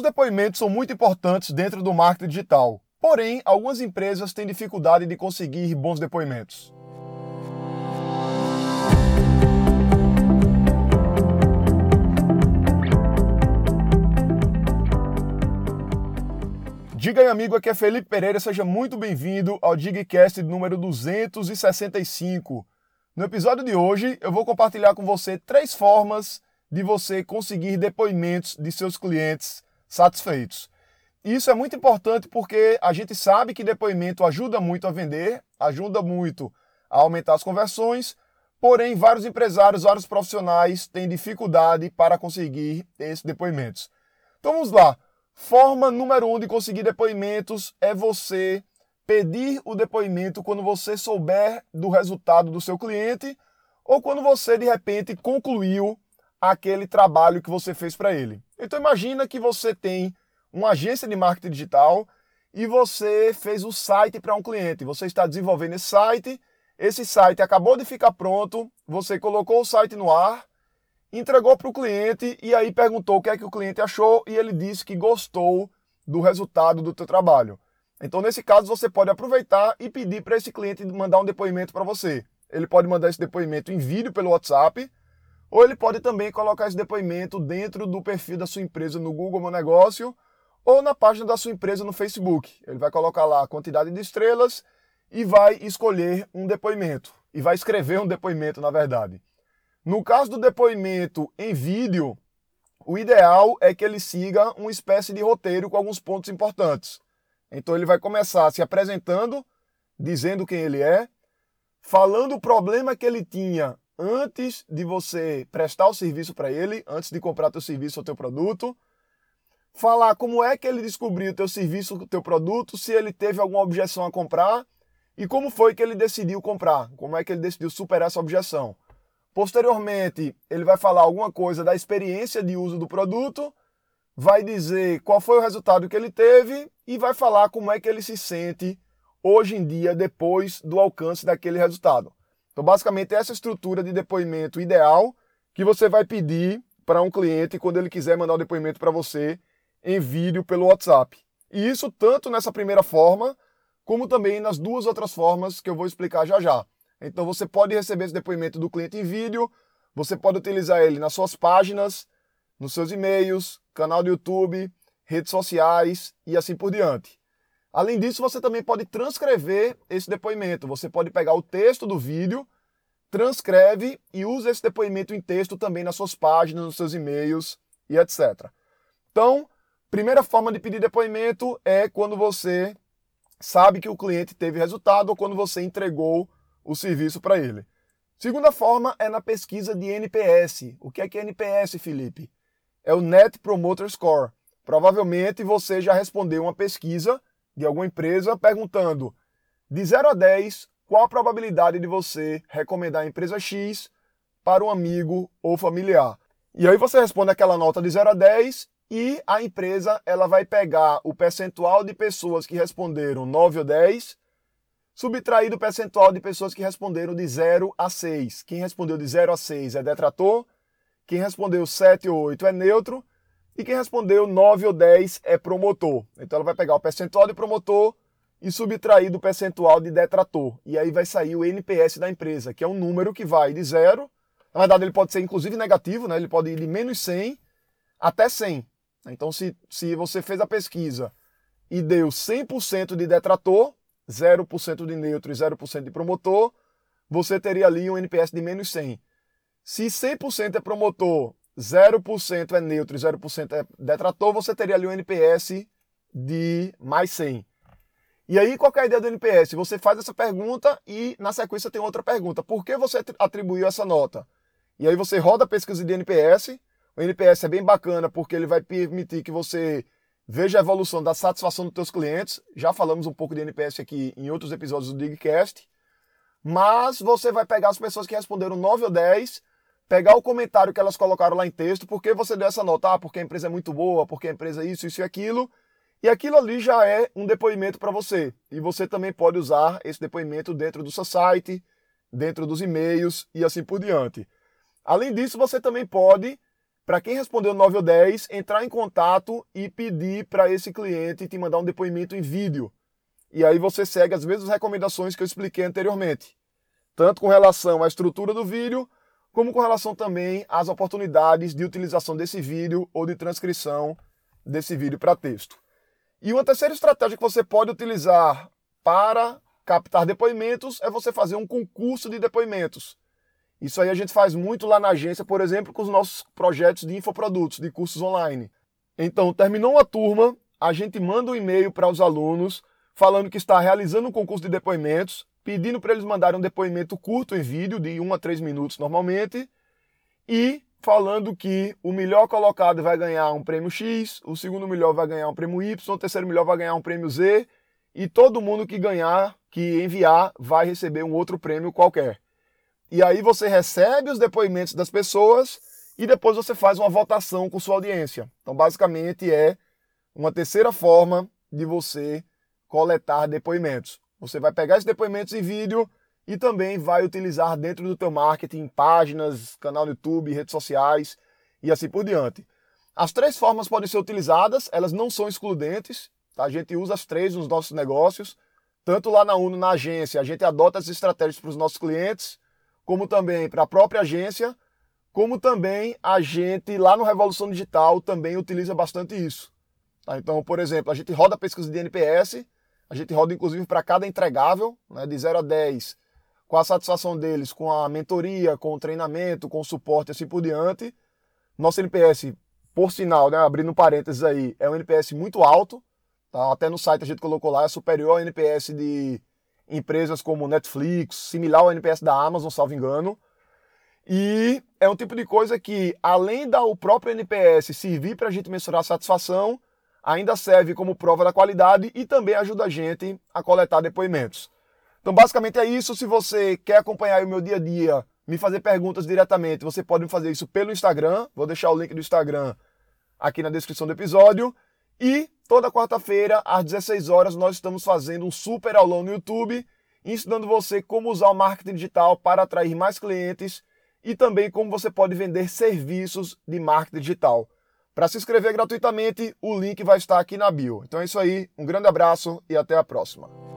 Os depoimentos são muito importantes dentro do marketing digital, porém, algumas empresas têm dificuldade de conseguir bons depoimentos. Diga aí, amigo, aqui é Felipe Pereira, seja muito bem-vindo ao Digcast número 265. No episódio de hoje, eu vou compartilhar com você três formas de você conseguir depoimentos de seus clientes satisfeitos. Isso é muito importante porque a gente sabe que depoimento ajuda muito a vender, ajuda muito a aumentar as conversões, porém vários empresários, vários profissionais têm dificuldade para conseguir esses depoimentos. Então vamos lá. Forma número um de conseguir depoimentos é você pedir o depoimento quando você souber do resultado do seu cliente ou quando você de repente concluiu aquele trabalho que você fez para ele. Então imagina que você tem uma agência de marketing digital e você fez o site para um cliente. Você está desenvolvendo esse site, esse site acabou de ficar pronto, você colocou o site no ar, entregou para o cliente e aí perguntou o que é que o cliente achou e ele disse que gostou do resultado do teu trabalho. Então nesse caso você pode aproveitar e pedir para esse cliente mandar um depoimento para você. Ele pode mandar esse depoimento em vídeo pelo WhatsApp ou ele pode também colocar esse depoimento dentro do perfil da sua empresa no Google Meu Negócio ou na página da sua empresa no Facebook. Ele vai colocar lá a quantidade de estrelas e vai escolher um depoimento. E vai escrever um depoimento, na verdade. No caso do depoimento em vídeo, o ideal é que ele siga uma espécie de roteiro com alguns pontos importantes. Então ele vai começar se apresentando, dizendo quem ele é, falando o problema que ele tinha antes de você prestar o serviço para ele, antes de comprar teu serviço ou teu produto, falar como é que ele descobriu teu serviço, ou teu produto, se ele teve alguma objeção a comprar e como foi que ele decidiu comprar, como é que ele decidiu superar essa objeção. Posteriormente, ele vai falar alguma coisa da experiência de uso do produto, vai dizer qual foi o resultado que ele teve e vai falar como é que ele se sente hoje em dia depois do alcance daquele resultado. Então, basicamente, essa estrutura de depoimento ideal que você vai pedir para um cliente quando ele quiser mandar o depoimento para você em vídeo pelo WhatsApp. E isso tanto nessa primeira forma, como também nas duas outras formas que eu vou explicar já já. Então você pode receber esse depoimento do cliente em vídeo, você pode utilizar ele nas suas páginas, nos seus e-mails, canal do YouTube, redes sociais e assim por diante. Além disso, você também pode transcrever esse depoimento. Você pode pegar o texto do vídeo, transcreve e usa esse depoimento em texto também nas suas páginas, nos seus e-mails e etc. Então, primeira forma de pedir depoimento é quando você sabe que o cliente teve resultado ou quando você entregou o serviço para ele. Segunda forma é na pesquisa de NPS. O que é que é NPS, Felipe? É o Net Promoter Score. Provavelmente você já respondeu uma pesquisa de alguma empresa perguntando de 0 a 10 qual a probabilidade de você recomendar a empresa X para um amigo ou familiar. E aí você responde aquela nota de 0 a 10 e a empresa ela vai pegar o percentual de pessoas que responderam 9 ou 10, subtrair do percentual de pessoas que responderam de 0 a 6. Quem respondeu de 0 a 6 é detrator, quem respondeu 7 ou 8 é neutro e quem respondeu 9 ou 10 é promotor. Então ela vai pegar o percentual de promotor e subtrair do percentual de detrator. E aí vai sair o NPS da empresa, que é um número que vai de zero. Na verdade, ele pode ser inclusive negativo, né? ele pode ir de menos 100 até 100. Então, se, se você fez a pesquisa e deu 100% de detrator, 0% de neutro e 0% de promotor, você teria ali um NPS de menos 100. Se 100% é promotor 0% é neutro e 0% é detrator, você teria ali um NPS de mais 100. E aí, qual é a ideia do NPS? Você faz essa pergunta e na sequência tem outra pergunta. Por que você atribuiu essa nota? E aí você roda a pesquisa de NPS. O NPS é bem bacana porque ele vai permitir que você veja a evolução da satisfação dos seus clientes. Já falamos um pouco de NPS aqui em outros episódios do Digcast. Mas você vai pegar as pessoas que responderam 9 ou 10 pegar o comentário que elas colocaram lá em texto, porque você deu essa nota, ah, porque a empresa é muito boa, porque a empresa é isso, isso e aquilo, e aquilo ali já é um depoimento para você. E você também pode usar esse depoimento dentro do seu site, dentro dos e-mails e assim por diante. Além disso, você também pode para quem respondeu 9 ou 10, entrar em contato e pedir para esse cliente te mandar um depoimento em vídeo. E aí você segue as mesmas recomendações que eu expliquei anteriormente, tanto com relação à estrutura do vídeo, como com relação também às oportunidades de utilização desse vídeo ou de transcrição desse vídeo para texto. E uma terceira estratégia que você pode utilizar para captar depoimentos é você fazer um concurso de depoimentos. Isso aí a gente faz muito lá na agência, por exemplo, com os nossos projetos de infoprodutos, de cursos online. Então, terminou uma turma, a gente manda um e-mail para os alunos falando que está realizando um concurso de depoimentos, pedindo para eles mandarem um depoimento curto em vídeo, de 1 a 3 minutos normalmente, e falando que o melhor colocado vai ganhar um prêmio X, o segundo melhor vai ganhar um prêmio Y, o terceiro melhor vai ganhar um prêmio Z, e todo mundo que ganhar, que enviar, vai receber um outro prêmio qualquer. E aí você recebe os depoimentos das pessoas e depois você faz uma votação com sua audiência. Então, basicamente, é uma terceira forma de você coletar depoimentos. Você vai pegar esses depoimentos em vídeo e também vai utilizar dentro do teu marketing, páginas, canal no YouTube, redes sociais e assim por diante. As três formas podem ser utilizadas, elas não são excludentes, tá? a gente usa as três nos nossos negócios, tanto lá na Uno, na agência, a gente adota as estratégias para os nossos clientes, como também para a própria agência, como também a gente lá no Revolução Digital também utiliza bastante isso. Tá? Então, por exemplo, a gente roda pesquisa de NPS, a gente roda inclusive para cada entregável, né, de 0 a 10, com a satisfação deles, com a mentoria, com o treinamento, com o suporte assim por diante. Nosso NPS, por sinal, né, abrindo parênteses aí, é um NPS muito alto. Tá? Até no site a gente colocou lá, é superior ao NPS de empresas como Netflix, similar ao NPS da Amazon, salvo engano. E é um tipo de coisa que, além da o próprio NPS servir para a gente mensurar a satisfação, ainda serve como prova da qualidade e também ajuda a gente a coletar depoimentos. Então, basicamente é isso. Se você quer acompanhar o meu dia a dia, me fazer perguntas diretamente, você pode me fazer isso pelo Instagram. Vou deixar o link do Instagram aqui na descrição do episódio. E toda quarta-feira, às 16 horas, nós estamos fazendo um super aulão no YouTube, ensinando você como usar o marketing digital para atrair mais clientes e também como você pode vender serviços de marketing digital. Para se inscrever gratuitamente, o link vai estar aqui na bio. Então é isso aí, um grande abraço e até a próxima.